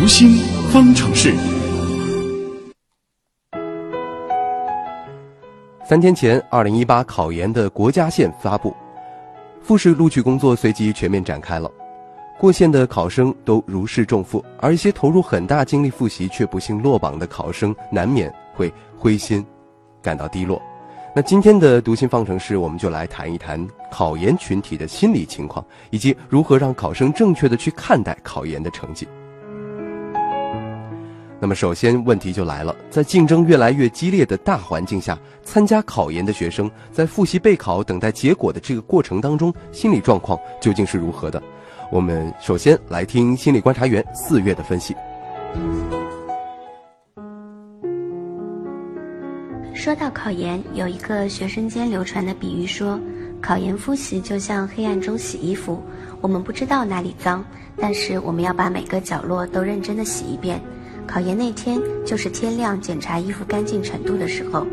读心方程式。三天前，二零一八考研的国家线发布，复试录取工作随即全面展开了。过线的考生都如释重负，而一些投入很大精力复习却不幸落榜的考生，难免会灰心，感到低落。那今天的读心方程式，我们就来谈一谈考研群体的心理情况，以及如何让考生正确的去看待考研的成绩。那么，首先问题就来了，在竞争越来越激烈的大环境下，参加考研的学生在复习备考、等待结果的这个过程当中，心理状况究竟是如何的？我们首先来听心理观察员四月的分析。说到考研，有一个学生间流传的比喻说，考研复习就像黑暗中洗衣服，我们不知道哪里脏，但是我们要把每个角落都认真的洗一遍。考研那天就是天亮检查衣服干净程度的时候。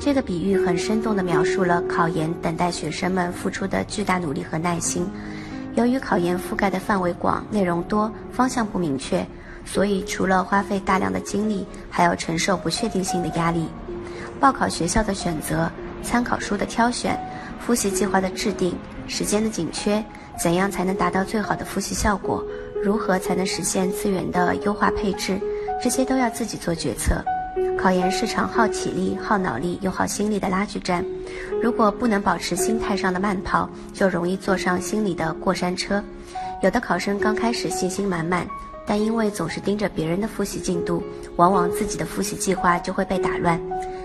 这个比喻很生动地描述了考研等待学生们付出的巨大努力和耐心。由于考研覆盖的范围广、内容多、方向不明确，所以除了花费大量的精力，还要承受不确定性的压力。报考学校的选择、参考书的挑选、复习计划的制定、时间的紧缺，怎样才能达到最好的复习效果？如何才能实现资源的优化配置？这些都要自己做决策。考研是场耗体力、耗脑力又耗心力的拉锯战，如果不能保持心态上的慢跑，就容易坐上心理的过山车。有的考生刚开始信心满满，但因为总是盯着别人的复习进度，往往自己的复习计划就会被打乱。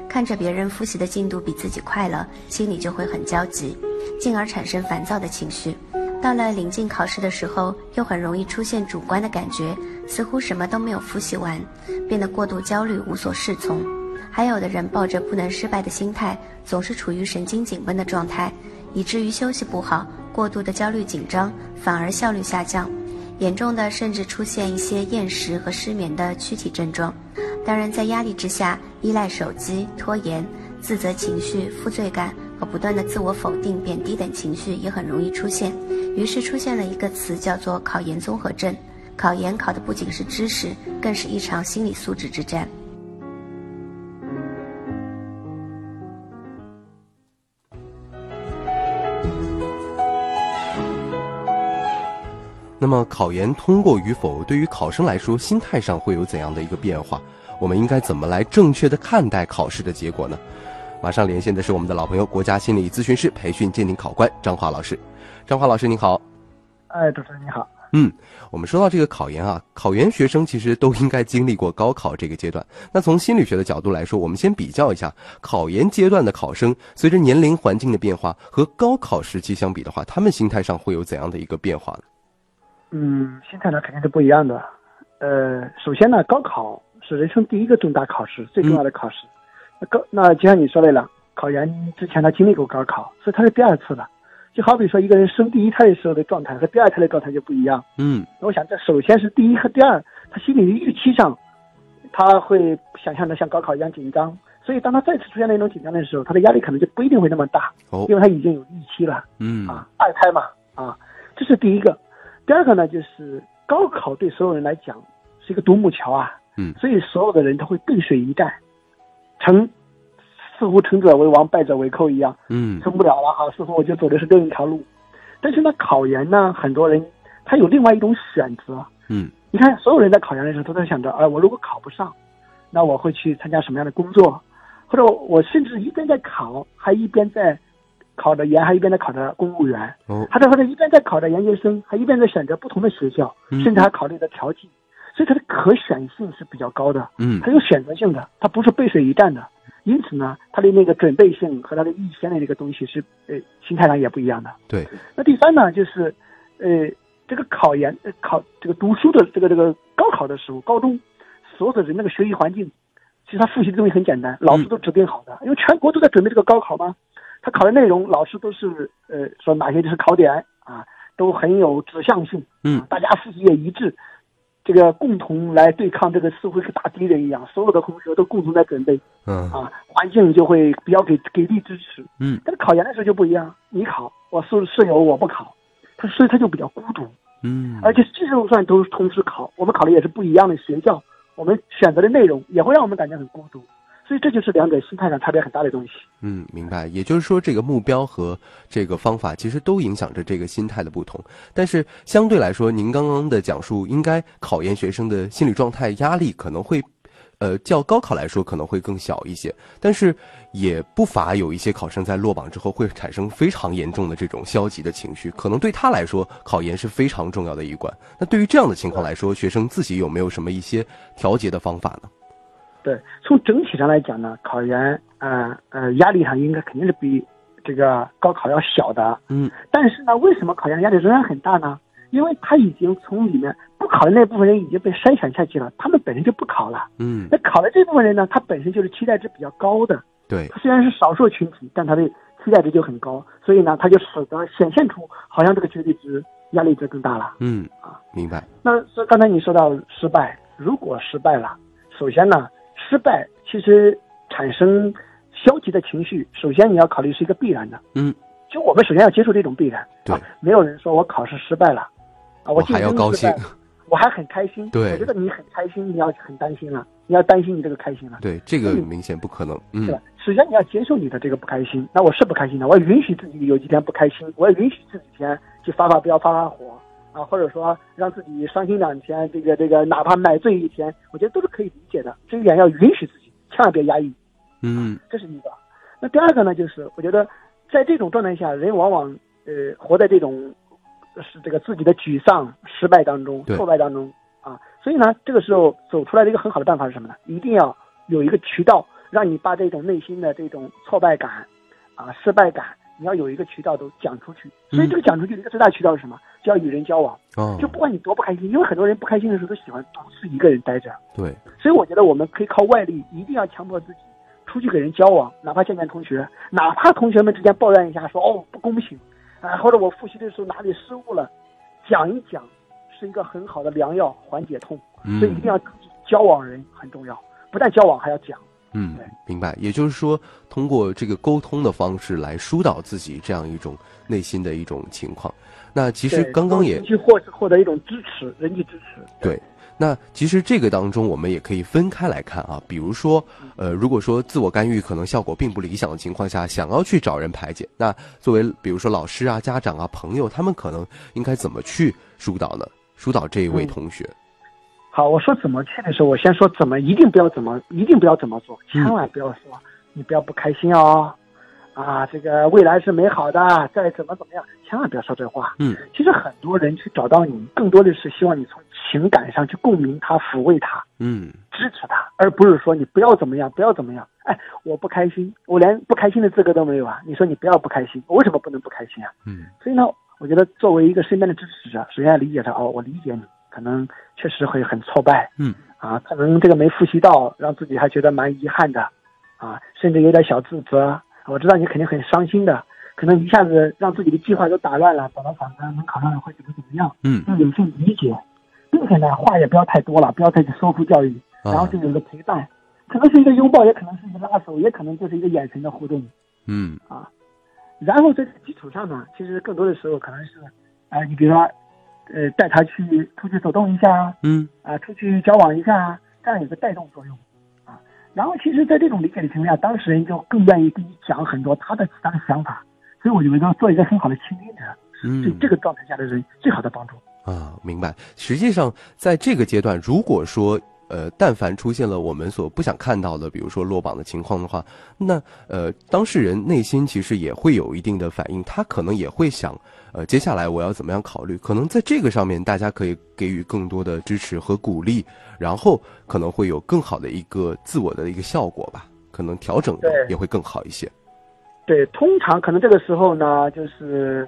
看着别人复习的进度比自己快了，心里就会很焦急，进而产生烦躁的情绪。到了临近考试的时候，又很容易出现主观的感觉，似乎什么都没有复习完，变得过度焦虑、无所适从。还有的人抱着不能失败的心态，总是处于神经紧绷的状态，以至于休息不好，过度的焦虑紧张，反而效率下降。严重的甚至出现一些厌食和失眠的躯体症状。当然，在压力之下，依赖手机、拖延、自责情绪、负罪感和不断的自我否定、贬低等情绪也很容易出现。于是出现了一个词，叫做“考研综合症”。考研考的不仅是知识，更是一场心理素质之战。那么，考研通过与否，对于考生来说，心态上会有怎样的一个变化？我们应该怎么来正确的看待考试的结果呢？马上连线的是我们的老朋友，国家心理咨询师培训鉴定考官张华老师。张华老师您好。哎，主持人你好。嗯，我们说到这个考研啊，考研学生其实都应该经历过高考这个阶段。那从心理学的角度来说，我们先比较一下考研阶段的考生，随着年龄环境的变化和高考时期相比的话，他们心态上会有怎样的一个变化呢？嗯，心态呢肯定是不一样的。呃，首先呢，高考。是人生第一个重大考试，最重要的考试。那高那就像你说的了，考研之前他经历过高考，所以他是第二次的。就好比说一个人生第一胎的时候的状态和第二胎的状态就不一样。嗯，那我想这首先是第一和第二，他心里的预期上，他会想象的像高考一样紧张。所以当他再次出现那种紧张的时候，他的压力可能就不一定会那么大。哦，因为他已经有预期了。嗯啊，二胎嘛啊，这是第一个。第二个呢，就是高考对所有人来讲是一个独木桥啊。嗯，所以所有的人都会背水一战，成似乎成者为王，败者为寇一样。嗯，成不了了哈，似乎我就走的是另一条路。但是呢，考研呢，很多人他有另外一种选择。嗯，你看，所有人在考研的时候都在想着，哎，我如果考不上，那我会去参加什么样的工作？或者我甚至一边在考，还一边在考着研，还一边在考着公务员。哦，他在或者一边在考着研究生，还一边在选择不同的学校，甚至还考虑着调剂。所以它的可选性是比较高的，嗯，它有选择性的，它不是背水一战的，因此呢，它的那个准备性和它的预先的那个东西是，呃，心态上也不一样的。对。那第三呢，就是，呃，这个考研、考这个读书的这个这个高考的时候，高中所有的人那个学习环境，其实他复习的东西很简单，老师都指定好的，因为全国都在准备这个高考嘛，他考的内容老师都是，呃，说哪些就是考点啊，都很有指向性，嗯，大家复习也一致。这个共同来对抗这个似乎是大敌人一样，所有的同学都共同在准备，嗯。啊，环境就会比较给给力支持，嗯，但是考研的时候就不一样，你考，我室室友我不考，他所以他就比较孤独，嗯，而且技术算都是同时考，我们考的也是不一样的学校，我们选择的内容也会让我们感觉很孤独。所以这就是两者心态上差别很大的东西。嗯，明白。也就是说，这个目标和这个方法其实都影响着这个心态的不同。但是相对来说，您刚刚的讲述应该考研学生的心理状态压力可能会，呃，较高考来说可能会更小一些。但是也不乏有一些考生在落榜之后会产生非常严重的这种消极的情绪，可能对他来说考研是非常重要的一关。那对于这样的情况来说，学生自己有没有什么一些调节的方法呢？对，从整体上来讲呢，考研呃呃压力上应该肯定是比这个高考要小的。嗯。但是呢，为什么考研压力仍然很大呢？因为他已经从里面不考的那部分人已经被筛选下去了，他们本身就不考了。嗯。那考的这部分人呢，他本身就是期待值比较高的。对。他虽然是少数群体，但他的期待值就很高，所以呢，他就使得显现出好像这个绝对值压力就更大了。嗯啊，明白。那说刚才你说到失败，如果失败了，首先呢。失败其实产生消极的情绪，首先你要考虑是一个必然的。嗯，就我们首先要接受这种必然。对，没有人说我考试失败了，啊，我还要高兴，我还很开心。对，我觉得你很开心，你要很担心了，你要担心你这个开心了。对，这个明显不可能。嗯，是吧？首先你要接受你的这个不开心，那我是不开心的，我允许自己有几天不开心，我也允许这几天去发发飙、发发火。啊，或者说让自己伤心两天，这个这个，哪怕买醉一天，我觉得都是可以理解的。这一点要允许自己，千万别压抑。嗯，这是一个。那第二个呢，就是我觉得在这种状态下，人往往呃活在这种是这个自己的沮丧、失败当中、挫败当中啊。所以呢，这个时候走出来的一个很好的办法是什么呢？一定要有一个渠道，让你把这种内心的这种挫败感啊、失败感。你要有一个渠道都讲出去，所以这个讲出去的一个最大渠道是什么？就要与人交往。哦，就不管你多不开心，因为很多人不开心的时候都喜欢独自一个人待着。对，所以我觉得我们可以靠外力，一定要强迫自己出去跟人交往，哪怕见见同学，哪怕同学们之间抱怨一下，说哦不公平，啊或者我复习的时候哪里失误了，讲一讲是一个很好的良药，缓解痛。所以一定要交往人很重要，不但交往还要讲。嗯，明白。也就是说，通过这个沟通的方式来疏导自己这样一种内心的一种情况。那其实刚刚也去获获得一种支持，人际支持。对，那其实这个当中我们也可以分开来看啊。比如说，呃，如果说自我干预可能效果并不理想的情况下，想要去找人排解，那作为比如说老师啊、家长啊、朋友，他们可能应该怎么去疏导呢？疏导这一位同学。好，我说怎么去的时候，我先说怎么，一定不要怎么，一定不要怎么做，千万不要说你不要不开心哦，啊，这个未来是美好的，再怎么怎么样，千万不要说这话。嗯，其实很多人去找到你，更多的是希望你从情感上去共鸣他、抚慰他，嗯，支持他，而不是说你不要怎么样，不要怎么样。哎，我不开心，我连不开心的资格都没有啊！你说你不要不开心，我为什么不能不开心啊？嗯，所以呢，我觉得作为一个身边的支持者，首先要理解他哦，我理解你。可能确实会很挫败，嗯，啊，可能这个没复习到，让自己还觉得蛮遗憾的，啊，甚至有点小自责。我知道你肯定很伤心的，可能一下子让自己的计划都打乱了，本来想着能考上会怎么怎么样，嗯，要有些理解，并且呢，话也不要太多了，不要太去说服教育，然后就有个陪伴，可能是一个拥抱，也可能是一个拉手，也可能就是一个眼神的互动，嗯，啊，然后在这个基础上呢，其实更多的时候可能是，哎，你比如说。呃，带他去出去走动一下，嗯，啊，出去交往一下，这样有个带动作用，啊，然后其实，在这种理解的情况下，当事人就更愿意跟你讲很多他的其他的想法，所以我觉得做一个很好的倾听者，是，对这个状态下的人最好的帮助。啊，明白。实际上，在这个阶段，如果说。呃，但凡出现了我们所不想看到的，比如说落榜的情况的话，那呃，当事人内心其实也会有一定的反应，他可能也会想，呃，接下来我要怎么样考虑？可能在这个上面，大家可以给予更多的支持和鼓励，然后可能会有更好的一个自我的一个效果吧，可能调整也会更好一些。对，通常可能这个时候呢，就是。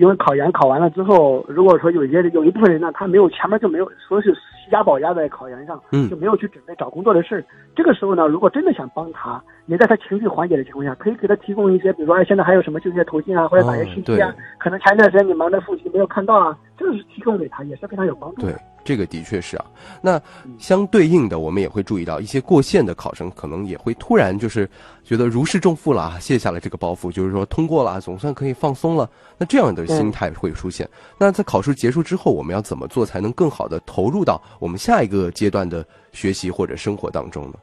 因为考研考完了之后，如果说有一些有一部分人呢，他没有前面就没有说是押宝押在考研上，嗯，就没有去准备找工作的事儿。这个时候呢，如果真的想帮他，你在他情绪缓解的情况下，可以给他提供一些，比如说现在还有什么就业途径啊，或者哪些信息啊，可能前一段时间你忙着复习没有看到啊，这个是提供给他也是非常有帮助的。对，这个的确是啊。那相对应的，我们也会注意到一些过线的考生，可能也会突然就是觉得如释重负了啊，卸下了这个包袱，就是说通过了，总算可以放松了。那这样的心态会出现。那在考试结束之后，我们要怎么做才能更好的投入到我们下一个阶段的学习或者生活当中呢？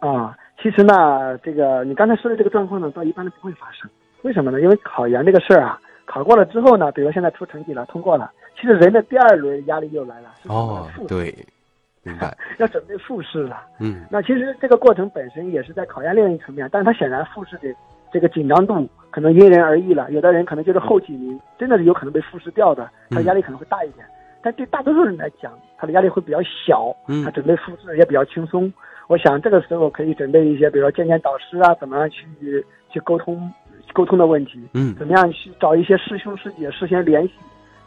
啊，其实呢，这个你刚才说的这个状况呢，倒一般都不会发生。为什么呢？因为考研这个事儿啊，考过了之后呢，比如现在出成绩了，通过了，其实人的第二轮压力又来了，哦，对，明白，要准备复试了。嗯，那其实这个过程本身也是在考验另一层面，但是它显然复试的这个紧张度可能因人而异了。有的人可能就是后几名，真的是有可能被复试掉的，他压力可能会大一点。但对大多数人来讲，他的压力会比较小，他准备复试也比较轻松。我想这个时候可以准备一些，比如说见见导师啊，怎么样去去沟通。沟通的问题，嗯，怎么样去找一些师兄师姐事先联系，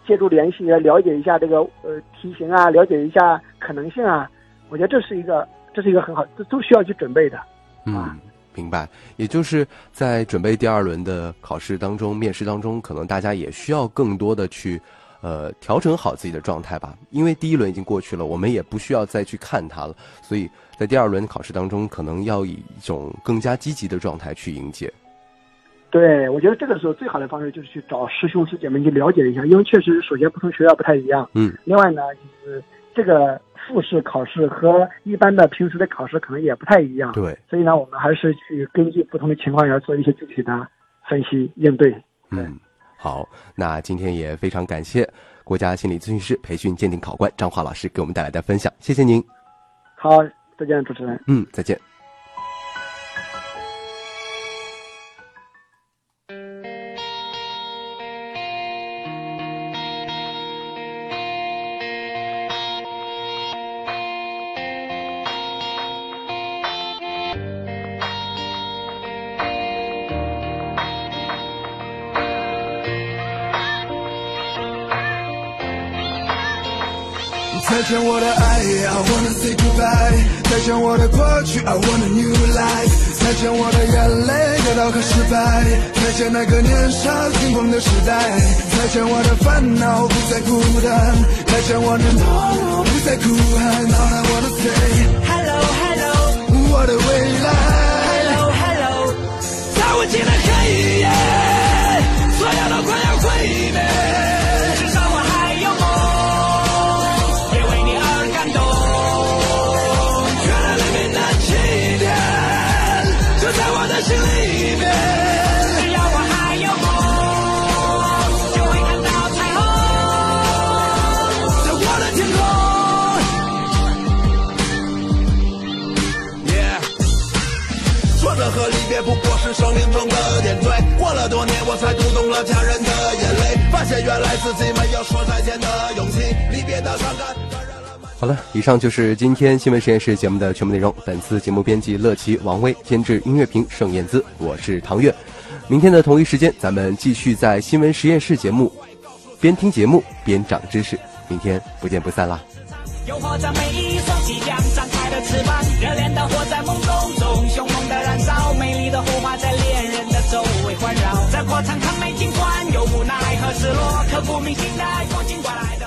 借助联系来了解一下这个呃题型啊，了解一下可能性啊，我觉得这是一个这是一个很好，这都需要去准备的。嗯，明白。也就是在准备第二轮的考试当中，面试当中，可能大家也需要更多的去呃调整好自己的状态吧，因为第一轮已经过去了，我们也不需要再去看它了，所以在第二轮考试当中，可能要以一种更加积极的状态去迎接。对，我觉得这个时候最好的方式就是去找师兄师姐们去了解一下，因为确实首先不同学校不太一样，嗯，另外呢，就是这个复试考试和一般的平时的考试可能也不太一样，对，所以呢，我们还是去根据不同的情况要做一些具体的分析应对。嗯，好，那今天也非常感谢国家心理咨询师培训鉴定考官张华老师给我们带来的分享，谢谢您。好，再见，主持人。嗯，再见。再见我的爱，I wanna say goodbye。再见我的过去，I want a new life。再见我的眼泪，跌倒和失败。再见那个年少轻狂的时代。再见我的烦恼，不再孤单。再见我的懦弱，不再哭喊。Now I wanna say 自己没有说再见的勇气。离别的伤感感染了满。好了，以上就是今天新闻实验室节目的全部内容。本次节目编辑乐琪、王威，监制音乐评盛燕姿，我是唐月。明天的同一时间，咱们继续在新闻实验室节目，边听节目边长知识。明天不见不散啦！诱惑着每一双即将张开的翅膀，热恋的火在梦失落，刻骨铭心的爱，痛尽管来。